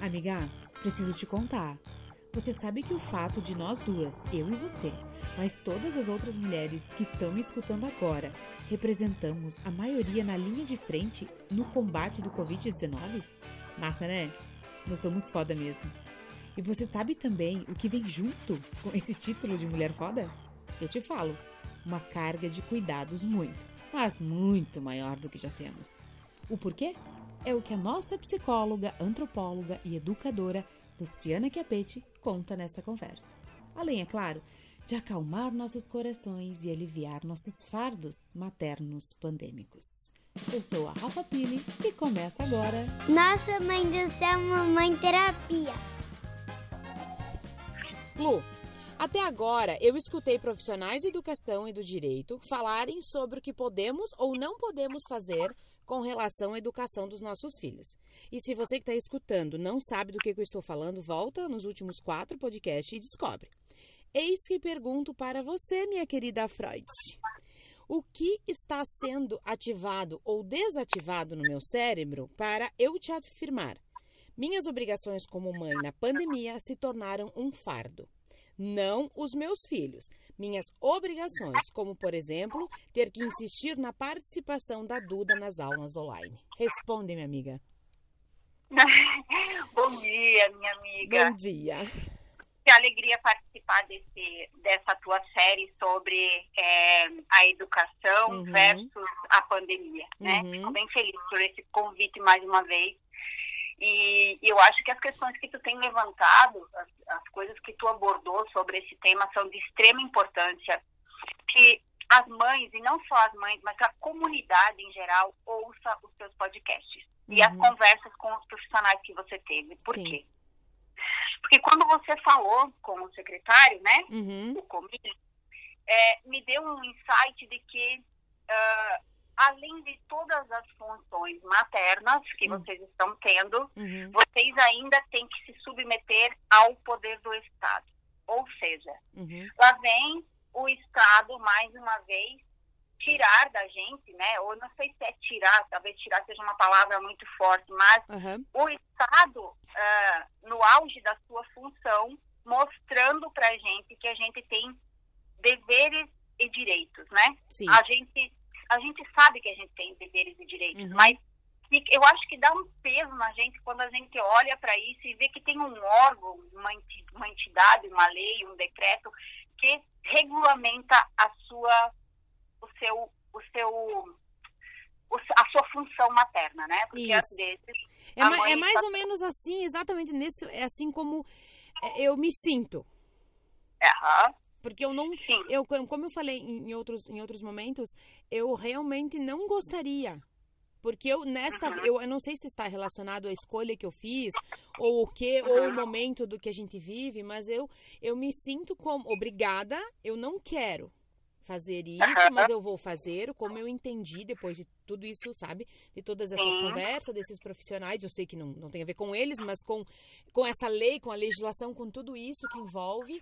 Amiga, preciso te contar. Você sabe que o fato de nós duas, eu e você, mas todas as outras mulheres que estão me escutando agora, representamos a maioria na linha de frente no combate do Covid-19? Massa, né? Nós somos foda mesmo. E você sabe também o que vem junto com esse título de mulher foda? Eu te falo, uma carga de cuidados muito, mas muito maior do que já temos. O porquê? É o que a nossa psicóloga, antropóloga e educadora Luciana Chiapetti conta nessa conversa. Além, é claro, de acalmar nossos corações e aliviar nossos fardos maternos pandêmicos. Eu sou a Rafa Pili e começa agora. Nossa mãe do céu, mamãe terapia. Lu, até agora eu escutei profissionais de educação e do direito falarem sobre o que podemos ou não podemos fazer com relação à educação dos nossos filhos. E se você que está escutando não sabe do que, que eu estou falando, volta nos últimos quatro podcasts e descobre. Eis que pergunto para você, minha querida Freud. O que está sendo ativado ou desativado no meu cérebro para eu te afirmar? Minhas obrigações como mãe na pandemia se tornaram um fardo não os meus filhos. Minhas obrigações, como por exemplo, ter que insistir na participação da Duda nas aulas online. Responde, minha amiga. Bom dia, minha amiga. Bom dia. Que alegria participar desse, dessa tua série sobre é, a educação uhum. versus a pandemia. Né? Uhum. Fico bem feliz por esse convite mais uma vez. E, eu acho que as questões que tu tem levantado, as, as coisas que tu abordou sobre esse tema são de extrema importância. Que as mães, e não só as mães, mas a comunidade em geral, ouça os seus podcasts. Uhum. E as uhum. conversas com os profissionais que você teve. Por Sim. quê? Porque quando você falou com o secretário, né, uhum. o comitê, é, me deu um insight de que uh, além de todas as funções maternas que uhum. vocês estão tendo, uhum. vocês ainda têm que se submeter ao poder do Estado. Ou seja, uhum. lá vem o Estado, mais uma vez, tirar da gente, né? Ou não sei se é tirar, talvez tirar seja uma palavra muito forte, mas o Estado, uh, no auge da sua função, mostrando para a gente que a gente tem deveres e direitos, né? Sim. A gente a gente sabe que a gente tem deveres e direitos, uhum. mas eu acho que dá um peso na gente quando a gente olha para isso e vê que tem um órgão, uma entidade, uma lei, um decreto que regulamenta a sua, o seu, o seu, a sua função materna, né? Porque isso. às vezes é, ma é mais tá... ou menos assim, exatamente nesse, é assim como é, eu me sinto. Uhum. Porque eu não. Eu, como eu falei em outros, em outros momentos, eu realmente não gostaria. Porque eu, nesta. Uhum. Eu, eu não sei se está relacionado à escolha que eu fiz, ou o que, uhum. ou o momento do que a gente vive, mas eu, eu me sinto como. Obrigada, eu não quero fazer isso, mas eu vou fazer como eu entendi depois de tudo isso, sabe? De todas essas Sim. conversas, desses profissionais. Eu sei que não, não tem a ver com eles, mas com, com essa lei, com a legislação, com tudo isso que envolve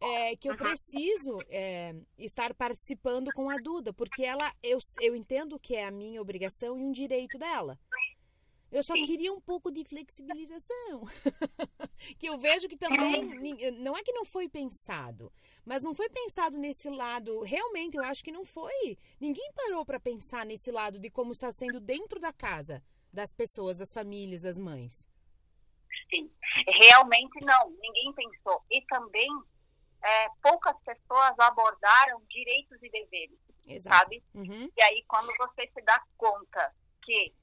é, que eu preciso é, estar participando com a Duda, porque ela, eu, eu entendo que é a minha obrigação e um direito dela. Eu só queria um pouco de flexibilização. que eu vejo que também, não é que não foi pensado, mas não foi pensado nesse lado. Realmente, eu acho que não foi. Ninguém parou para pensar nesse lado de como está sendo dentro da casa das pessoas, das famílias, das mães. Sim, realmente não. Ninguém pensou. E também é, poucas pessoas abordaram direitos e deveres, Exato. sabe? Uhum. E aí, quando você se dá conta que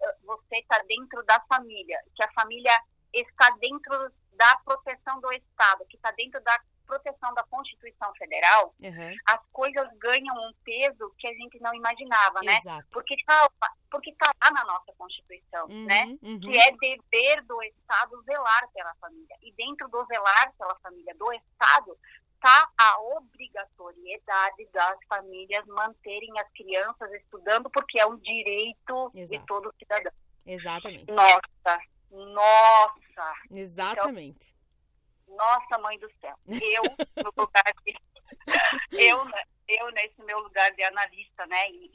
uh, você está dentro da família, que a família está dentro da proteção do Estado, que está dentro da proteção da Constituição Federal, uhum. as coisas ganham um peso que a gente não imaginava, né? Exato. Porque está porque tá lá na nossa Constituição, uhum, né? Uhum. Que é dever do Estado zelar pela família. E dentro do zelar pela família do Estado está a obrigatoriedade das famílias manterem as crianças estudando, porque é um direito Exato. de todo cidadão. Exatamente. Nossa, nossa. Exatamente. Então, nossa mãe do céu. Eu, no lugar de, eu, eu nesse meu lugar de analista, né, e,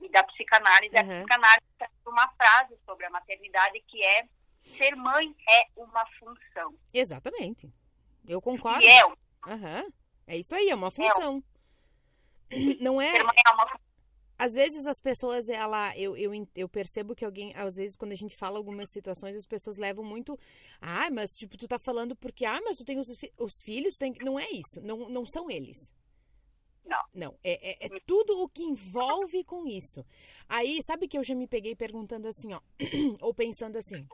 e, e da psicanálise, uhum. a psicanálise tem uma frase sobre a maternidade que é ser mãe é uma função. Exatamente. Eu concordo. E é, Uhum. é isso aí, é uma função. Não é. ser mãe é uma função. Às vezes as pessoas, ela, eu, eu, eu percebo que alguém, às vezes, quando a gente fala algumas situações, as pessoas levam muito. Ah, mas tipo, tu tá falando porque, ah, mas tu tem os, os filhos, tem que-" Não é isso. Não, não são eles. Não. Não, é, é, é tudo o que envolve com isso. Aí, sabe que eu já me peguei perguntando assim, ó, ou pensando assim.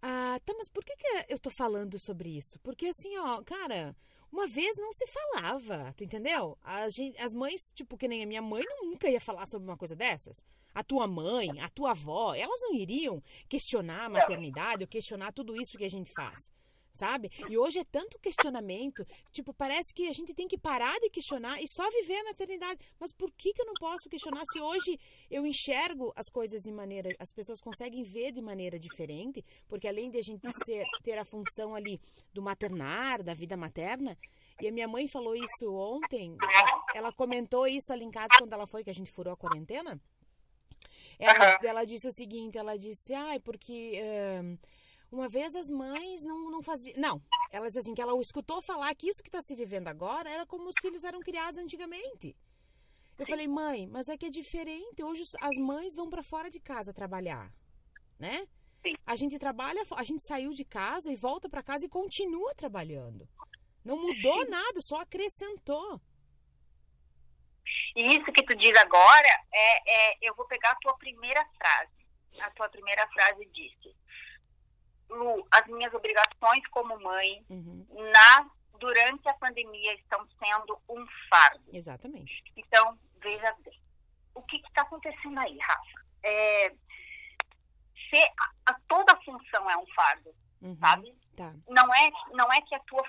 Ah, tá, mas por que, que eu tô falando sobre isso? Porque assim, ó, cara, uma vez não se falava, tu entendeu? A gente, as mães, tipo, que nem a minha mãe, nunca ia falar sobre uma coisa dessas. A tua mãe, a tua avó, elas não iriam questionar a maternidade ou questionar tudo isso que a gente faz. Sabe? E hoje é tanto questionamento, tipo, parece que a gente tem que parar de questionar e só viver a maternidade. Mas por que, que eu não posso questionar se hoje eu enxergo as coisas de maneira. As pessoas conseguem ver de maneira diferente, porque além de a gente ser, ter a função ali do maternar, da vida materna, e a minha mãe falou isso ontem, ela, comentou isso ali em casa quando ela foi, que a gente furou a quarentena. Ela, ela disse o seguinte, ela disse, ai, porque ahn, uma vez as mães não, não faziam. Não, ela disse assim, que ela escutou falar que isso que está se vivendo agora era como os filhos eram criados antigamente. Eu falei, mãe, mas é que é diferente. Hoje as mães vão para fora de casa trabalhar, né? Sim. A gente trabalha, a gente saiu de casa e volta para casa e continua trabalhando. Não mudou nada, só acrescentou. E isso que tu diz agora, é, é, eu vou pegar a tua primeira frase. A tua primeira frase disse: Lu, as minhas obrigações como mãe Uhum, na durante a pandemia estão sendo um fardo. exatamente. Então, veja bem. O que está acontecendo aí, Rafa? É, se a, a- toda função é um fardo, Uhum, sabe? Tá. Não é, não é que a tua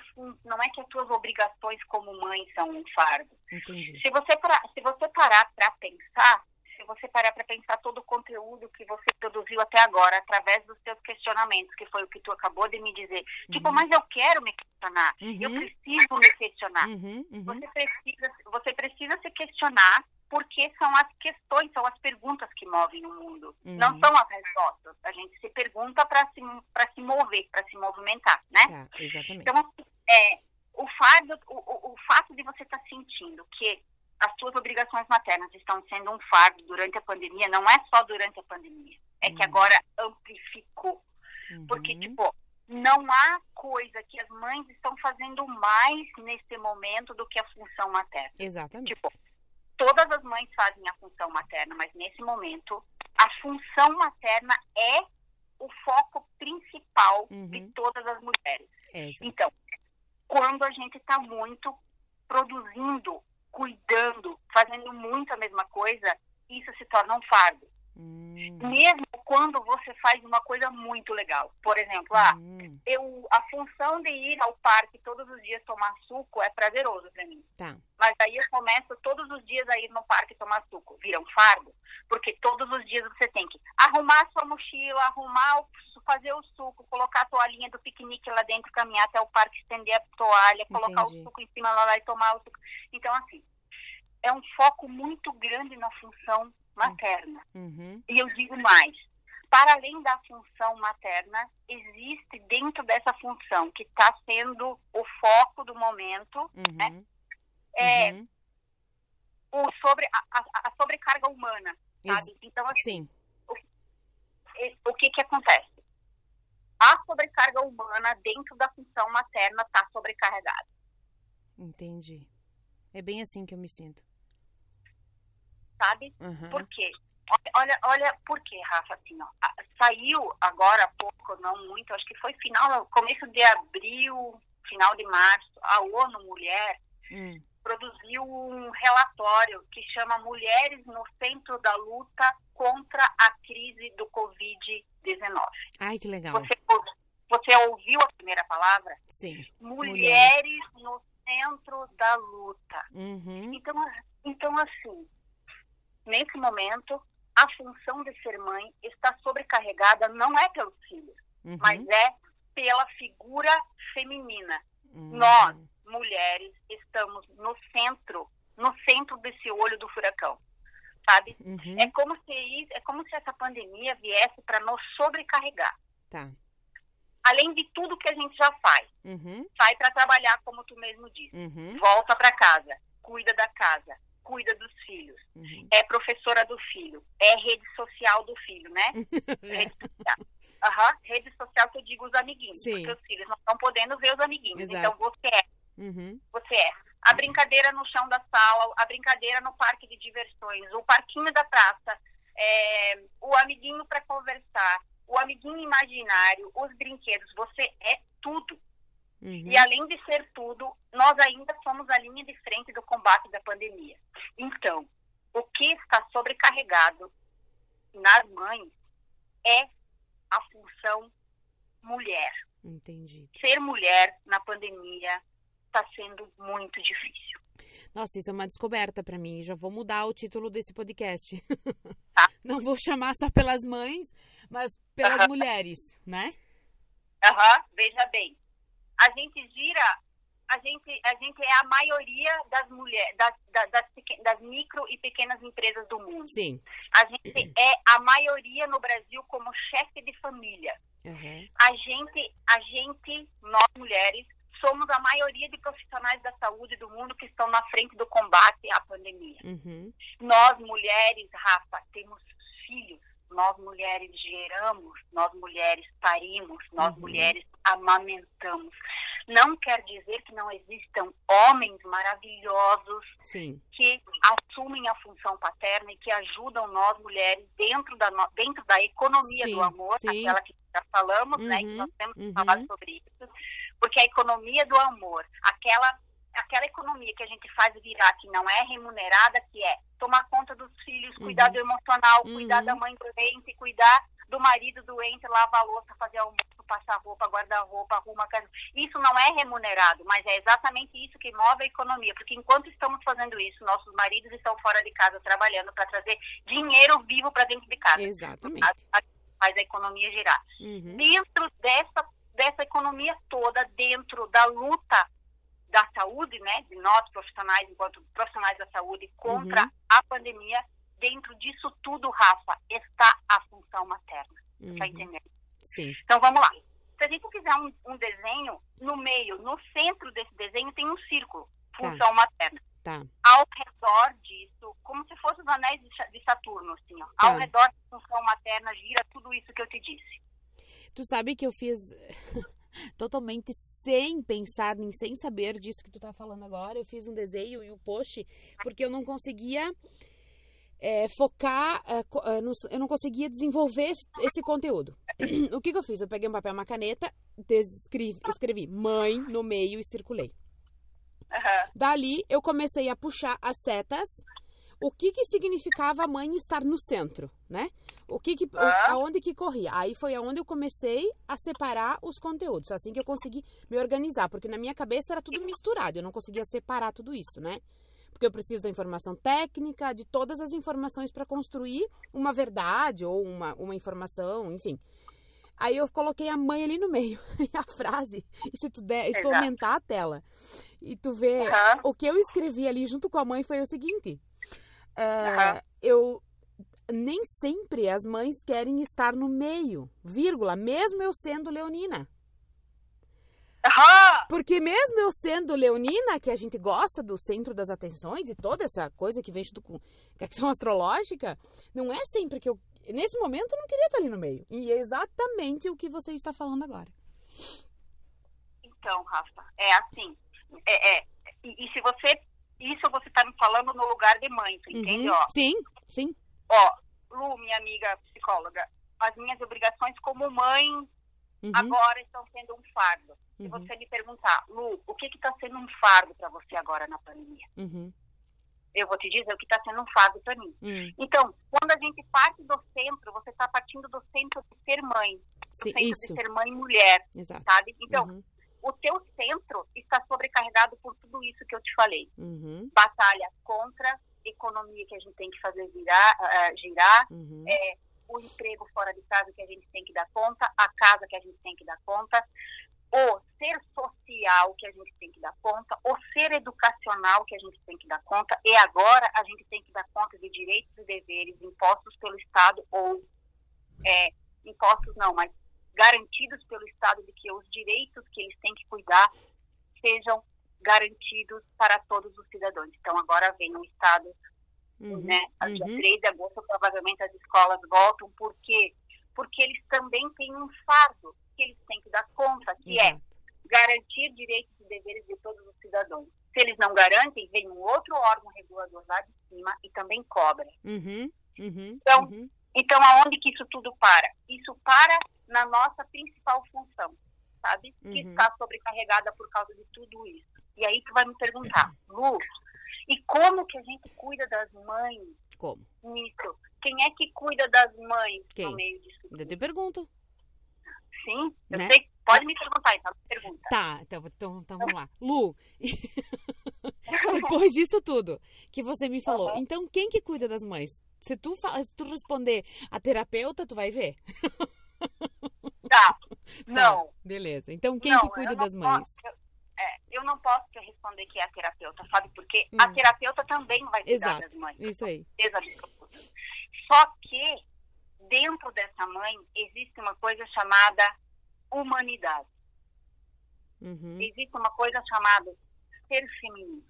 não é que as tuas obrigações como mãe são um fardo. Entendi. Se você, pra, se você parar para pensar, se você parar para pensar todo o conteúdo que você produziu até agora, através dos seus questionamentos, que foi o que tu acabou de me dizer, tipo, mas eu quero me questionar, eu Uhum. preciso me questionar. Uhum, uhum. Você precisa, você precisa se questionar porque são as questões, são as perguntas que movem o mundo. Uhum. Não são as respostas. A gente se pergunta para se, pra se mover, para se movimentar, né? Tá, exatamente. Então, é, o, fardo, o, o, o fato de você estar sentindo que as suas obrigações maternas estão sendo um fardo durante a pandemia, não é só durante a pandemia. É que Uhum. agora amplificou. Porque, Uhum, tipo, não há coisa que as mães estão fazendo mais nesse momento do que a função materna. Exatamente. Tipo, todas as mães fazem a função materna, mas nesse momento, a função materna é o foco principal de Uhum. todas as mulheres. É, Então, quando a gente está muito produzindo, cuidando, fazendo muito a mesma coisa, isso se torna um fardo. Hum, Mesmo quando você faz uma coisa muito legal. Por exemplo, ah, hum, eu, a função de ir ao parque todos os dias tomar suco é prazeroso para mim. tá. Mas aí eu começo todos os dias a ir no parque tomar suco. Vira um fardo. Porque todos os dias você tem que arrumar a sua mochila, arrumar, o, fazer o suco, colocar a toalhinha do piquenique lá dentro, caminhar até o parque, estender a toalha, colocar Entendi. o suco em cima lá, lá e tomar o suco. Então, assim, é um foco muito grande na função materna. Uhum, E eu digo mais, para além da função materna, existe dentro dessa função que está sendo o foco do momento, uhum, é uhum. o sobre, a, a- sobrecarga humana, sabe? Ex- Então, assim, Sim. e- o que que acontece? A sobrecarga humana dentro da função materna está sobrecarregada. Entendi. É bem assim que eu me sinto. Sabe? Uhum. Por quê? Olha, olha, por quê, Rafa, assim, ó. Saiu agora há pouco, não muito, acho que foi final, começo de abril, final de março, a ONU Mulher Hum, produziu um relatório que chama Mulheres no Centro da Luta contra a Crise do Covid-19. Ai, que legal. Você, você ouviu a primeira palavra? Sim. Mulheres no Centro da Luta. Uhum, Então, então, assim, nesse momento, a função de ser mãe está sobrecarregada não é pelos filhos, uhum, mas é pela figura feminina. uhum. Nós, mulheres, estamos no centro, no centro desse olho do furacão, sabe? Uhum, É como se é como se essa pandemia viesse para nos sobrecarregar. Tá. Além de tudo que a gente já faz. Uhum. Sai para trabalhar, como tu mesmo disse. Uhum. Volta para casa, cuida da casa, cuida dos filhos. Uhum. É professora do filho, é rede social do filho, né? rede social. Aham, rede social que eu digo os amiguinhos, Sim. porque os filhos não estão podendo ver os amiguinhos. Exato. Então você é, Uhum. você é. A brincadeira no chão da sala, a brincadeira no parque de diversões, o parquinho da praça, é, o amiguinho para conversar, o amiguinho imaginário, os brinquedos. Você é tudo. Uhum. E além de ser tudo, nós ainda somos a linha de frente do combate da pandemia. Então, o que está sobrecarregado nas mães é a função mulher. Entendi. Ser mulher na pandemia está sendo muito difícil. Nossa, isso é uma descoberta pra mim. Já vou mudar o título desse podcast. Tá. Não vou chamar só pelas mães, mas pelas mulheres, né? Aham, veja bem. A gente gira, a gente, a gente é a maioria das mulheres, das, das, das, das micro e pequenas empresas do mundo. Sim. A gente é a maioria no Brasil como chefe de família. Uhum. a gente, a gente, nós mulheres, somos a maioria de profissionais da saúde do mundo que estão na frente do combate à pandemia. Uhum. Nós mulheres, Rafa, temos. Nós mulheres geramos, nós mulheres parimos, nós Uhum. mulheres amamentamos. Não quer dizer que não existam homens maravilhosos Sim. que assumem a função paterna e que ajudam nós mulheres dentro da, dentro da economia Sim, do amor, sim. aquela que já falamos, né, que Uhum, nós temos que uhum. falar sobre isso, porque a economia do amor, aquela aquela economia que a gente faz virar que não é remunerada, que é tomar conta dos filhos, cuidar Uhum. do emocional, cuidar Uhum. da mãe doente, cuidar do marido doente, lavar a louça, fazer almoço, passar roupa, guardar roupa, arrumar a casa. Isso não é remunerado, mas é exatamente isso que move a economia, porque enquanto estamos fazendo isso, nossos maridos estão fora de casa trabalhando para trazer dinheiro vivo para dentro de casa. Exatamente. A- a- faz a economia girar. Uhum. Dentro dessa, dessa economia toda, dentro da luta da saúde, né, de nós profissionais, enquanto profissionais da saúde, contra Uhum. a pandemia, dentro disso tudo, Rafa, está a função materna. Tá Uhum. entendendo? Sim. Então vamos lá. Se a gente fizer um, um desenho, no meio, no centro desse desenho tem um círculo, Tá. função materna. Tá. Ao redor disso, como se fossem os anéis de Saturno, assim, ó. Tá. Ao redor da função materna gira tudo isso que eu te disse. Tu sabe que eu fiz totalmente sem pensar, nem sem saber disso que tu tá falando agora. Eu fiz um desenho e um post porque eu não conseguia é, focar, é, é, no- eu não conseguia desenvolver esse, esse conteúdo. o que, que eu fiz? Eu peguei um papel e uma caneta, descrevi, escrevi mãe no meio e circulei. Aham. Dali eu comecei a puxar as setas. O que que significava a mãe estar no centro, né? O que que Ah. aonde que corria? Aí foi aonde eu comecei a separar os conteúdos, assim que eu consegui me organizar, porque na minha cabeça era tudo misturado, eu não conseguia separar tudo isso, né? Porque eu preciso da informação técnica, de todas as informações para construir uma verdade ou uma, uma informação, enfim. Aí eu coloquei a mãe ali no meio, e a frase, e se tu der, se tu aumentar a tela e tu vê Aham. o que eu escrevi ali junto com a mãe foi o seguinte: é, Aham. eu nem sempre as mães querem estar no meio, vírgula, mesmo eu sendo leonina. Porque mesmo eu sendo leonina, que a gente gosta do centro das atenções e toda essa coisa que vem junto com a questão astrológica, não é sempre que eu. Nesse momento eu não queria estar ali no meio. E é exatamente o que você está falando agora. Então, Rafa, é assim. É, é, e, e se você. Isso você está me falando no lugar de mãe, tu entende? Uhum. Ó, Sim, sim. ó, Lu, minha amiga psicóloga, as minhas obrigações como mãe Uhum, agora estão sendo um fardo. Se Uhum. você me perguntar, Lu, o que está sendo um fardo para você agora na pandemia? uhum, Eu vou te dizer o que está sendo um fardo para mim. uhum. Então, quando a gente parte do centro, você está partindo do centro de ser mãe, do Sim, centro isso, de ser mãe e mulher, exato. sabe? Então, Uhum, o teu centro está sobrecarregado por tudo isso que eu te falei. uhum, Batalha contra economia que a gente tem que fazer virar, ah, girar, uhum, o emprego fora de casa que a gente tem que dar conta, a casa que a gente tem que dar conta, o ser social que a gente tem que dar conta, o ser educacional que a gente tem que dar conta, e agora a gente tem que dar conta de direitos e deveres impostos pelo Estado ou é, impostos não, mas garantidos pelo Estado de que os direitos que eles têm que cuidar sejam garantidos para todos os cidadãos. Então, agora vem o Estado, uhum, né? A dia uhum. 3 de agosto, provavelmente as escolas voltam. Por quê? Porque eles também têm um fardo que eles têm que dar conta, que é Exato. é garantir direitos e deveres de todos os cidadãos. Se eles não garantem, vem um outro órgão regulador lá de cima e também cobra. Uhum, uhum, então, uhum. então, aonde que isso tudo para? Isso para na nossa principal função, sabe? Que uhum. está sobrecarregada por causa de tudo isso. E aí tu vai me perguntar, Lu, e como que a gente cuida das mães? Como? Nisso. Quem é que cuida das mães Quem? no meio disso? Eu te pergunto. Sim, eu né? sei. Pode me perguntar, então. Pergunta. Tá, então, então, então vamos lá. Lu, depois disso tudo que você me falou, uhum. então quem que cuida das mães? Se tu, se tu responder a terapeuta, tu vai ver. Tá. Não. Tá, beleza. Então quem não, que cuida das mães? Posso, é, eu não posso te responder que é a terapeuta, sabe? Porque hum. a terapeuta também vai cuidar Exato. das mães. Isso aí. Só que dentro dessa mãe existe uma coisa chamada humanidade. Uhum. Existe uma coisa chamada ser feminino.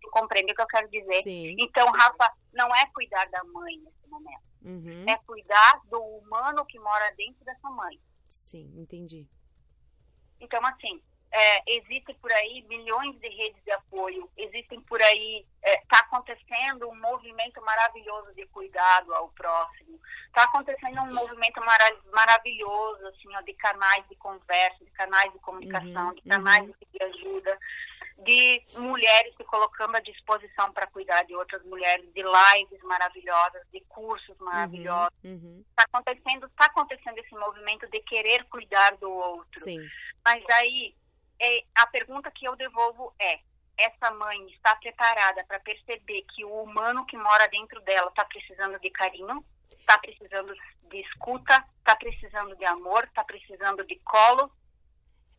Tu compreende o que eu quero dizer? Sim. Então, Rafa, não é cuidar da mãe nesse momento. Uhum. É cuidar do humano que mora dentro dessa mãe. Sim, entendi. Então, assim, é, existem por aí milhões de redes de apoio, existem por aí, está é, tá acontecendo um movimento maravilhoso de cuidado ao próximo, está acontecendo um movimento mara maravilhoso assim, ó, de canais de conversa, de canais de comunicação, uhum, de canais uhum. de ajuda, de mulheres se colocando à disposição para cuidar de outras mulheres, de lives maravilhosas, de cursos maravilhosos. Está uhum, uhum. acontecendo, tá acontecendo esse movimento de querer cuidar do outro. Sim. Mas aí é, a pergunta que eu devolvo é: essa mãe está preparada para perceber que o humano que mora dentro dela está precisando de carinho, está precisando de escuta, está precisando de amor, está precisando de colo,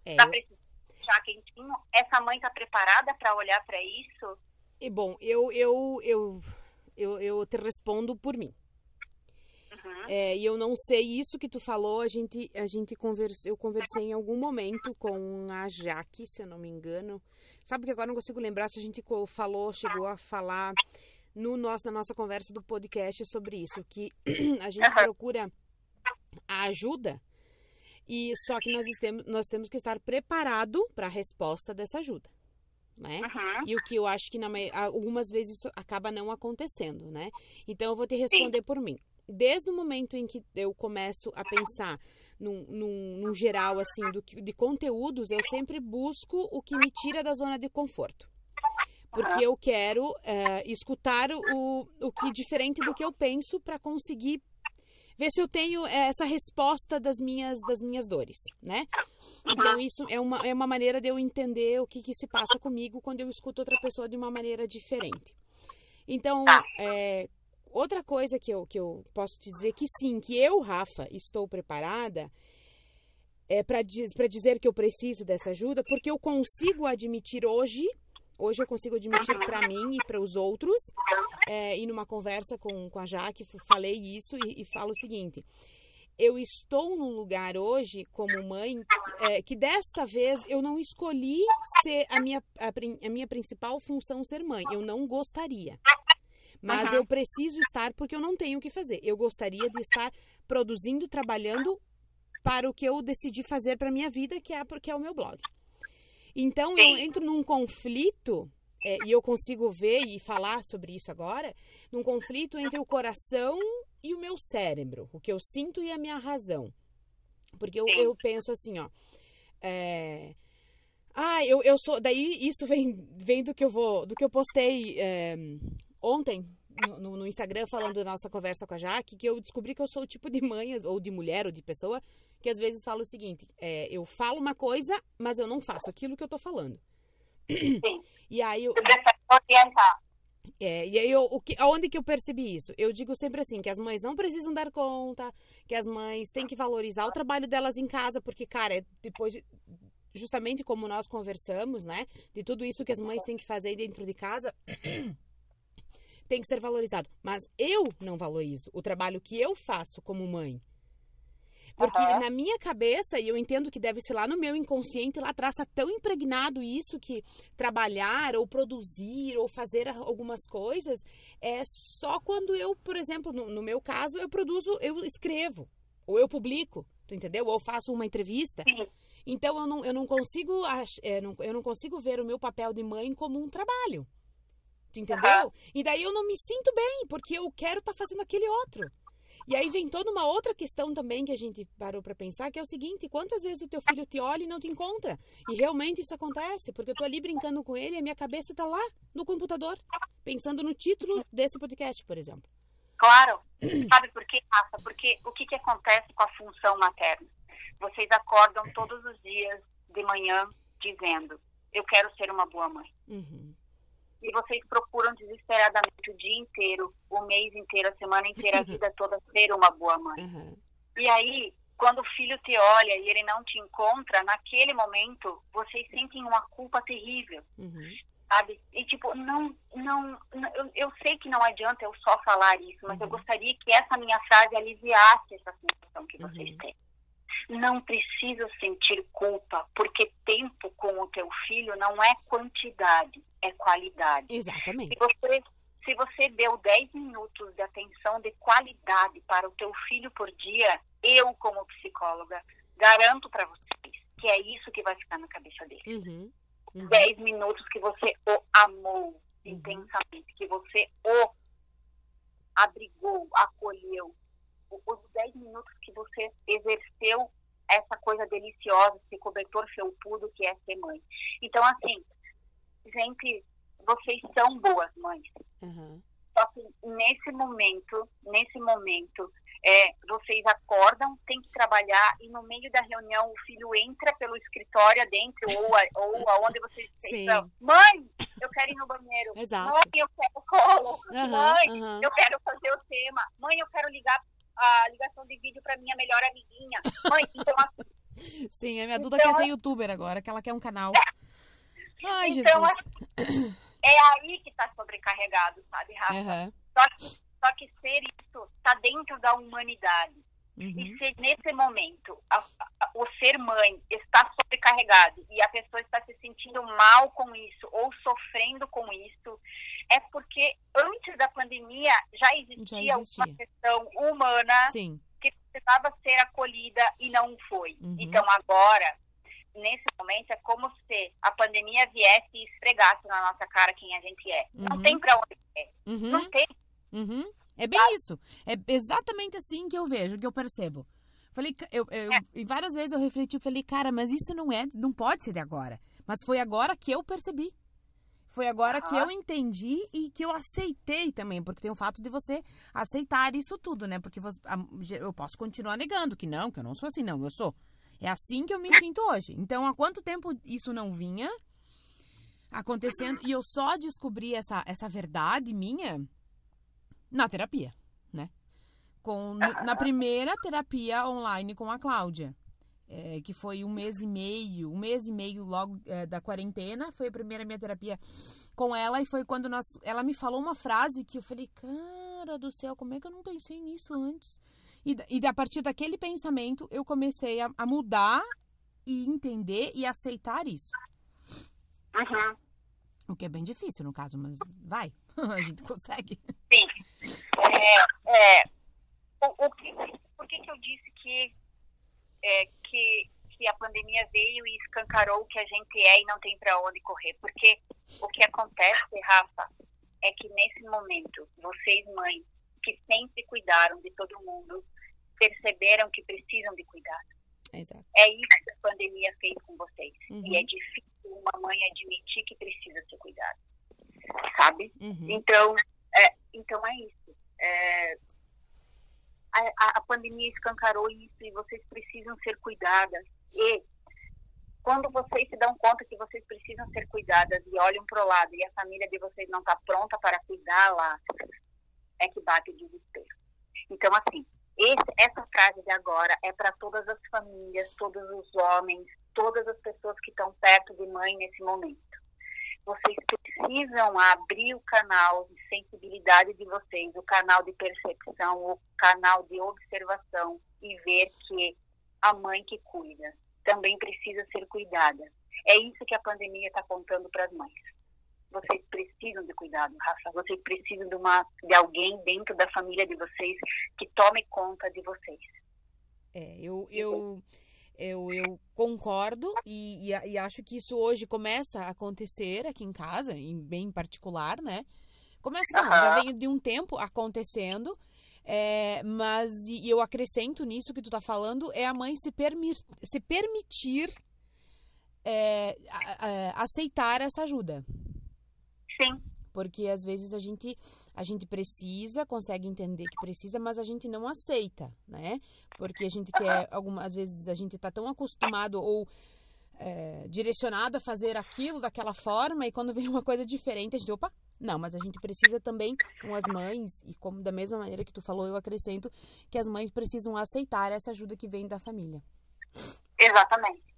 está é, precisando de chá quentinho? Essa mãe está preparada para olhar para isso? E bom, eu, eu, eu, eu, eu te respondo por mim. Uhum. É, e eu não sei isso que tu falou, a gente, a gente conversa, eu conversei em algum momento com a Jaque, se eu não me engano. Sabe que agora não consigo lembrar se a gente falou, chegou a falar no nosso, na nossa conversa do podcast sobre isso, que a gente uhum. procura a ajuda e só que nós, temos, nós temos que estar preparado para a resposta dessa ajuda. Né? Uhum. E o que eu acho que na, algumas vezes isso acaba não acontecendo, né? Então eu vou te responder Sim. por mim desde o momento em que eu começo a pensar num, num, num geral, assim, do, de conteúdos, eu sempre busco o que me tira da zona de conforto. Porque eu quero é, escutar o, o que diferente do que eu penso para conseguir ver se eu tenho eh, essa resposta das minhas, das minha dores, né? Então, isso é uma, é uma maneira de eu entender o que, que se passa comigo quando eu escuto outra pessoa de uma maneira diferente. Então, é, Outra coisa que eu, que eu posso te dizer que sim, que eu, Rafa, estou preparada é para dizer que eu preciso dessa ajuda, porque eu consigo admitir hoje, hoje eu consigo admitir para mim e para os outros, é, e numa conversa com, com a Jaque, falei isso e, e falo o seguinte: eu estou num lugar hoje como mãe é, que desta vez eu não escolhi ser a minha, a, a minha principal função ser mãe. Eu não gostaria. Mas uhum. eu preciso estar porque eu não tenho o que fazer. Eu gostaria de estar produzindo, trabalhando para o que eu decidi fazer para minha vida, que é porque é o meu blog. Então Sim. eu entro num conflito é, e eu consigo ver e falar sobre isso agora, num conflito entre o coração e o meu cérebro, o que eu sinto e a minha razão. Porque eu, eu penso assim, ó. É, ah, eu, eu sou. Daí isso vem, vem do que eu vou. Do que eu postei é, ontem no, no, Instagram falando da nossa conversa com a Jaque, que eu descobri que eu sou o tipo de mãe, ou de mulher, ou de pessoa, que às vezes fala o seguinte: é, eu falo uma coisa, mas eu não faço aquilo que eu tô falando. Sim. E aí eu. orientar. É, e aí eu, o que, aonde que eu percebi isso? Eu digo sempre assim, que as mães não precisam dar conta, que as mães têm que valorizar o trabalho delas em casa, porque, cara, é depois de, justamente como nós conversamos, né, de tudo isso que as mães têm que fazer dentro de casa, tem que ser valorizado. Mas eu não valorizo o trabalho que eu faço como mãe. Porque uhum. na minha cabeça, e eu entendo que deve ser lá no meu inconsciente, lá atrás tá tão impregnado isso que trabalhar ou produzir ou fazer algumas coisas é só quando eu, por exemplo, no, no meu caso, eu produzo, eu escrevo, ou eu publico, tu entendeu? Ou eu faço uma entrevista. Então eu não, eu não consigo é, eu não consigo ver o meu papel de mãe como um trabalho. Tu entendeu? Uhum. E daí eu não me sinto bem, porque eu quero estar tá fazendo aquele outro. E aí vem toda uma outra questão também que a gente parou para pensar, que é o seguinte, quantas vezes o teu filho te olha e não te encontra? E realmente isso acontece, porque eu tô ali brincando com ele e a minha cabeça tá lá no computador, pensando no título desse podcast, por exemplo. Claro. Sabe por quê, Rafa? Porque o que, que acontece com a função materna? Vocês acordam todos os dias de manhã dizendo, eu quero ser uma boa mãe. Uhum e vocês procuram desesperadamente o dia inteiro, o mês inteiro, a semana inteira, a vida toda ser uma boa mãe. Uhum. E aí, quando o filho te olha e ele não te encontra, naquele momento, vocês sentem uma culpa terrível. Uhum. Sabe? E tipo, não, não, eu, eu sei que não adianta eu só falar isso, mas uhum. eu gostaria que essa minha frase aliviasse essa sensação que vocês uhum. têm não precisa sentir culpa, porque tempo com o teu filho não é quantidade, é qualidade. Exatamente. Se você, se você deu 10 minutos de atenção de qualidade para o teu filho por dia, eu, como psicóloga, garanto para vocês que é isso que vai ficar na cabeça dele. Uhum, uhum. 10 minutos que você o amou uhum. intensamente, que você o abrigou, acolheu, os 10 minutos que você exerceu essa coisa deliciosa, esse cobertor felpudo que é ser mãe. Então, assim, gente, vocês são boas mães. Uhum. Só que nesse momento, nesse momento, é, vocês acordam, tem que trabalhar e no meio da reunião o filho entra pelo escritório dentro ou, a, ou aonde vocês estão. Mãe, eu quero ir no banheiro. Exato. Mãe, eu quero colo. Uhum, Mãe, uhum. eu quero fazer o tema. Mãe, eu quero ligar a ligação de vídeo para minha melhor amiguinha. Mãe, então assim. Sim, a minha Duda então, quer ser assim youtuber agora, que ela quer um canal. É. Ai, então, Jesus. Assim, é aí que tá sobrecarregado, sabe, Rafa? Uhum. Só, que, só que ser isso tá dentro da humanidade. Uhum. E se nesse momento a, a, o ser mãe está sobrecarregado e a pessoa está se sentindo mal com isso ou sofrendo com isso, é porque antes da pandemia já existia, já existia. uma questão humana Sim. que precisava ser acolhida e não foi. Uhum. Então agora, nesse momento, é como se a pandemia viesse e esfregasse na nossa cara quem a gente é. Uhum. Não tem para onde ir. Uhum. Não tem. Uhum. É bem isso. É exatamente assim que eu vejo, que eu percebo. Falei, eu, eu é. e várias vezes eu refleti, falei, cara, mas isso não é, não pode ser de agora. Mas foi agora que eu percebi. Foi agora que eu entendi e que eu aceitei também, porque tem o fato de você aceitar isso tudo, né? Porque você, eu posso continuar negando que não, que eu não sou assim, não, eu sou. É assim que eu me sinto hoje. Então, há quanto tempo isso não vinha acontecendo e eu só descobri essa, essa verdade minha na terapia, né? Com, na primeira terapia online com a Cláudia. É, que foi um mês e meio, um mês e meio logo é, da quarentena, foi a primeira minha terapia com ela e foi quando nós, ela me falou uma frase que eu falei, cara do céu, como é que eu não pensei nisso antes? E, e a partir daquele pensamento eu comecei a, a mudar e entender e aceitar isso. Uhum. O que é bem difícil no caso, mas vai, a gente consegue. Sim. É, o, o, por que, que eu disse que, é, que, que a pandemia veio e escancarou o que a gente é e não tem para onde correr? Porque o que acontece, Rafa, é que nesse momento, vocês mães, que sempre cuidaram de todo mundo, perceberam que precisam de cuidar. Exato. É isso que a pandemia fez com vocês. Uhum. E é difícil uma mãe admitir que precisa ser cuidada. Sabe? Uhum. Então, é, então é isso. É, a, a pandemia escancarou isso e vocês precisam ser cuidadas. E quando vocês se dão conta que vocês precisam ser cuidadas e olham para o lado e a família de vocês não está pronta para cuidar lá, é que bate o desespero. Então, assim, esse, essa frase de agora é para todas as famílias, todos os homens, todas as pessoas que estão perto de mãe nesse momento. Vocês precisam abrir o canal de sensibilidade de vocês, o canal de percepção, o canal de observação e ver que a mãe que cuida também precisa ser cuidada. É isso que a pandemia está contando para as mães. Vocês precisam de cuidado, Rafa. Vocês precisam de, uma, de alguém dentro da família de vocês que tome conta de vocês. É, eu, eu, eu, eu concordo e, e, e acho que isso hoje começa a acontecer aqui em casa, em bem particular, né? Começa, não, já vem de um tempo acontecendo, é, mas e eu acrescento nisso que tu tá falando, é a mãe se, permi se permitir é, a, a, aceitar essa ajuda. Sim. Porque às vezes a gente, a gente precisa, consegue entender que precisa, mas a gente não aceita, né? Porque a gente quer, algumas vezes a gente tá tão acostumado ou é, direcionado a fazer aquilo daquela forma e quando vem uma coisa diferente a gente, opa, não, mas a gente precisa também, com as mães, e como da mesma maneira que tu falou, eu acrescento que as mães precisam aceitar essa ajuda que vem da família. Exatamente.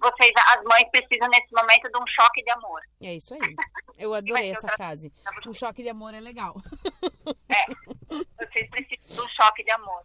Vocês, as mães precisam nesse momento de um choque de amor. É isso aí. Eu adorei essa frase. Um choque de amor é legal. É. Vocês precisam de um choque de amor.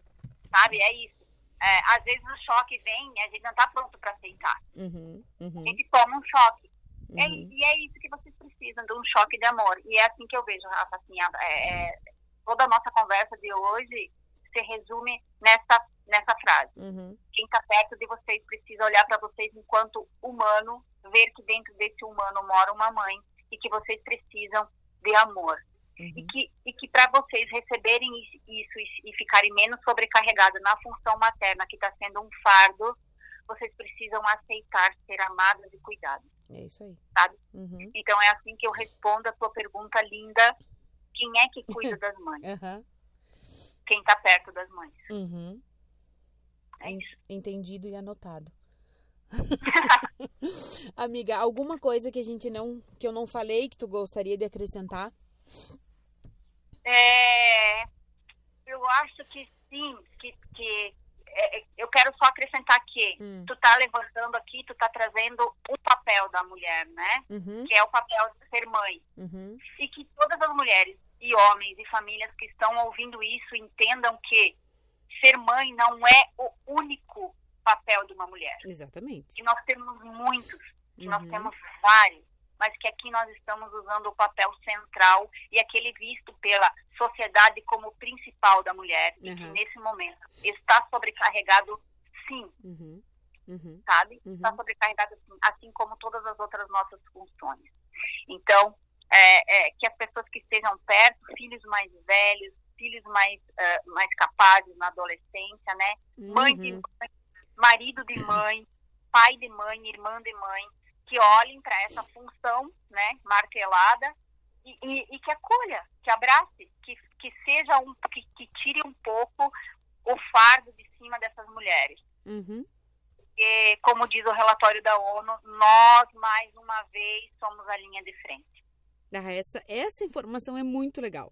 Sabe? É isso. É, às vezes o choque vem e a gente não está pronto para aceitar. Uhum, uhum. A gente toma um choque. É uhum. É, e é isso que vocês precisam, de um choque de amor. E é assim que eu vejo, Rafa, assim, é, é, toda a nossa conversa de hoje se resume nessa, nessa frase. Uhum. Quem está perto de vocês precisa olhar para vocês enquanto humano, ver que dentro desse humano mora uma mãe e que vocês precisam de amor. Uhum. E que, e que para vocês receberem isso e, e ficarem menos sobrecarregados na função materna, que está sendo um fardo, vocês precisam aceitar ser amados e cuidados. É isso aí. Sabe? Uhum. Então é assim que eu respondo a tua pergunta linda. Quem é que cuida das mães? uhum. Quem está perto das mães. Uhum. É. Entendido e anotado. Amiga, alguma coisa que a gente não que eu não falei que tu gostaria de acrescentar? É, eu acho que sim, que, que é, é, eu quero só acrescentar que hum. tu tá levantando aqui, tu tá trazendo o papel da mulher, né? Uhum. Que é o papel de ser mãe. Uhum. E que todas as mulheres e homens e famílias que estão ouvindo isso entendam que ser mãe não é o único papel de uma mulher. Exatamente. Que nós temos muitos, que uhum. nós temos vários mas que aqui nós estamos usando o papel central e aquele visto pela sociedade como principal da mulher, uhum. e que nesse momento está sobrecarregado, sim. Uhum. Uhum. Sabe? Uhum. Está sobrecarregado, sim, assim como todas as outras nossas funções. Então, é, é, que as pessoas que estejam perto, filhos mais velhos, filhos mais, uh, mais capazes na adolescência, né? Mãe de uhum. mãe, marido de mãe, pai de mãe, irmã de mãe, que olhem para essa função né, martelada e, e, e, que acolha, que abrace, que, que seja um que, que, tire um pouco o fardo de cima dessas mulheres. Uhum. E, como diz o relatório da ONU, nós mais uma vez somos a linha de frente. Ah, essa, essa informação é muito legal.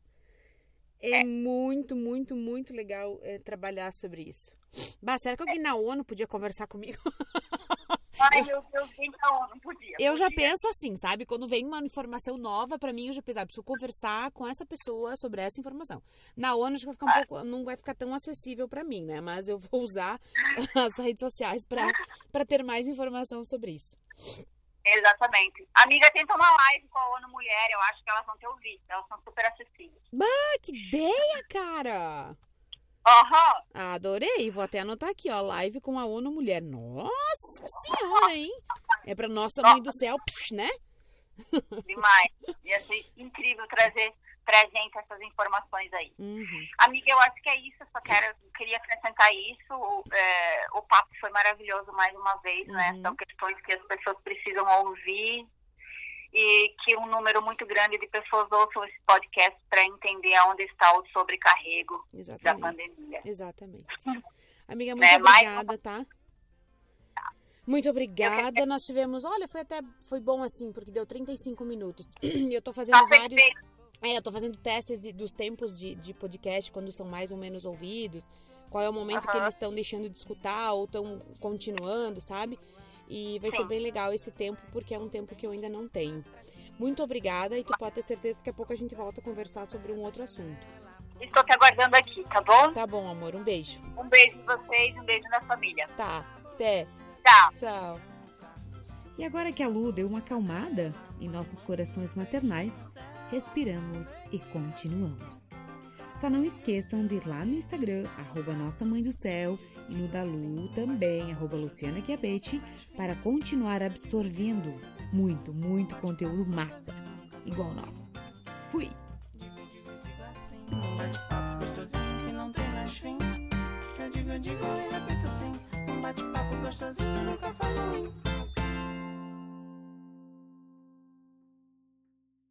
É, é. muito, muito, muito legal é, trabalhar sobre isso. Bah, será que alguém na ONU podia conversar comigo? Ai, eu, meu Deus, então, não podia. Eu já penso assim, sabe? Quando vem uma informação nova para mim, eu já penso, ah, preciso conversar com essa pessoa sobre essa informação. Na ONU, acho que vai ficar um ah. pouco, não vai ficar tão acessível para mim, né? Mas eu vou usar as redes sociais para ter mais informação sobre isso. Exatamente. Amiga, tenta uma live com a ONU Mulher, eu acho que elas vão ter ouvido. Elas são super acessíveis. Bah, que ideia, cara! Aham. Adorei. Vou até anotar aqui, ó. Live com a ONU Mulher. Nossa senhora, hein? É pra nossa mãe do céu, né? Demais. Ia ser incrível trazer pra gente essas informações aí. Uhum. Amiga, eu acho que é isso. Só quero, queria acrescentar isso. O, é, o papo foi maravilhoso mais uma vez, né? uhum. né? São questões que as pessoas precisam ouvir e que um número muito grande de pessoas ouçam esse podcast para entender aonde está o sobrecarrego Exatamente. da pandemia. Exatamente. Amiga, muito né? obrigada, tá? Muito obrigada. Nós tivemos, olha, foi até foi bom assim, porque deu 35 minutos. eu tô fazendo tá vários é, eu tô fazendo testes dos tempos de, de podcast, quando são mais ou menos ouvidos, qual é o momento uhum. que eles estão deixando de escutar ou estão continuando, sabe? E vai Sim. ser bem legal esse tempo, porque é um tempo que eu ainda não tenho. Muito obrigada e tu pode ter certeza que daqui a pouco a gente volta a conversar sobre um outro assunto. estou te aguardando aqui, tá bom? Tá bom, amor. Um beijo. Um beijo em vocês, um beijo na família. Tá. Até. Tchau. Tchau. E agora que a Lu deu uma acalmada em nossos corações maternais, respiramos e continuamos. Só não esqueçam de ir lá no Instagram, arroba Nossa Mãe do Céu, e no da Lu também, arroba Luciana Chiabetti, para continuar absorvendo muito, muito conteúdo massa, igual nós. Fui! Eu digo, eu digo e repito sim. Um bate-papo gostosinho nunca faz ruim.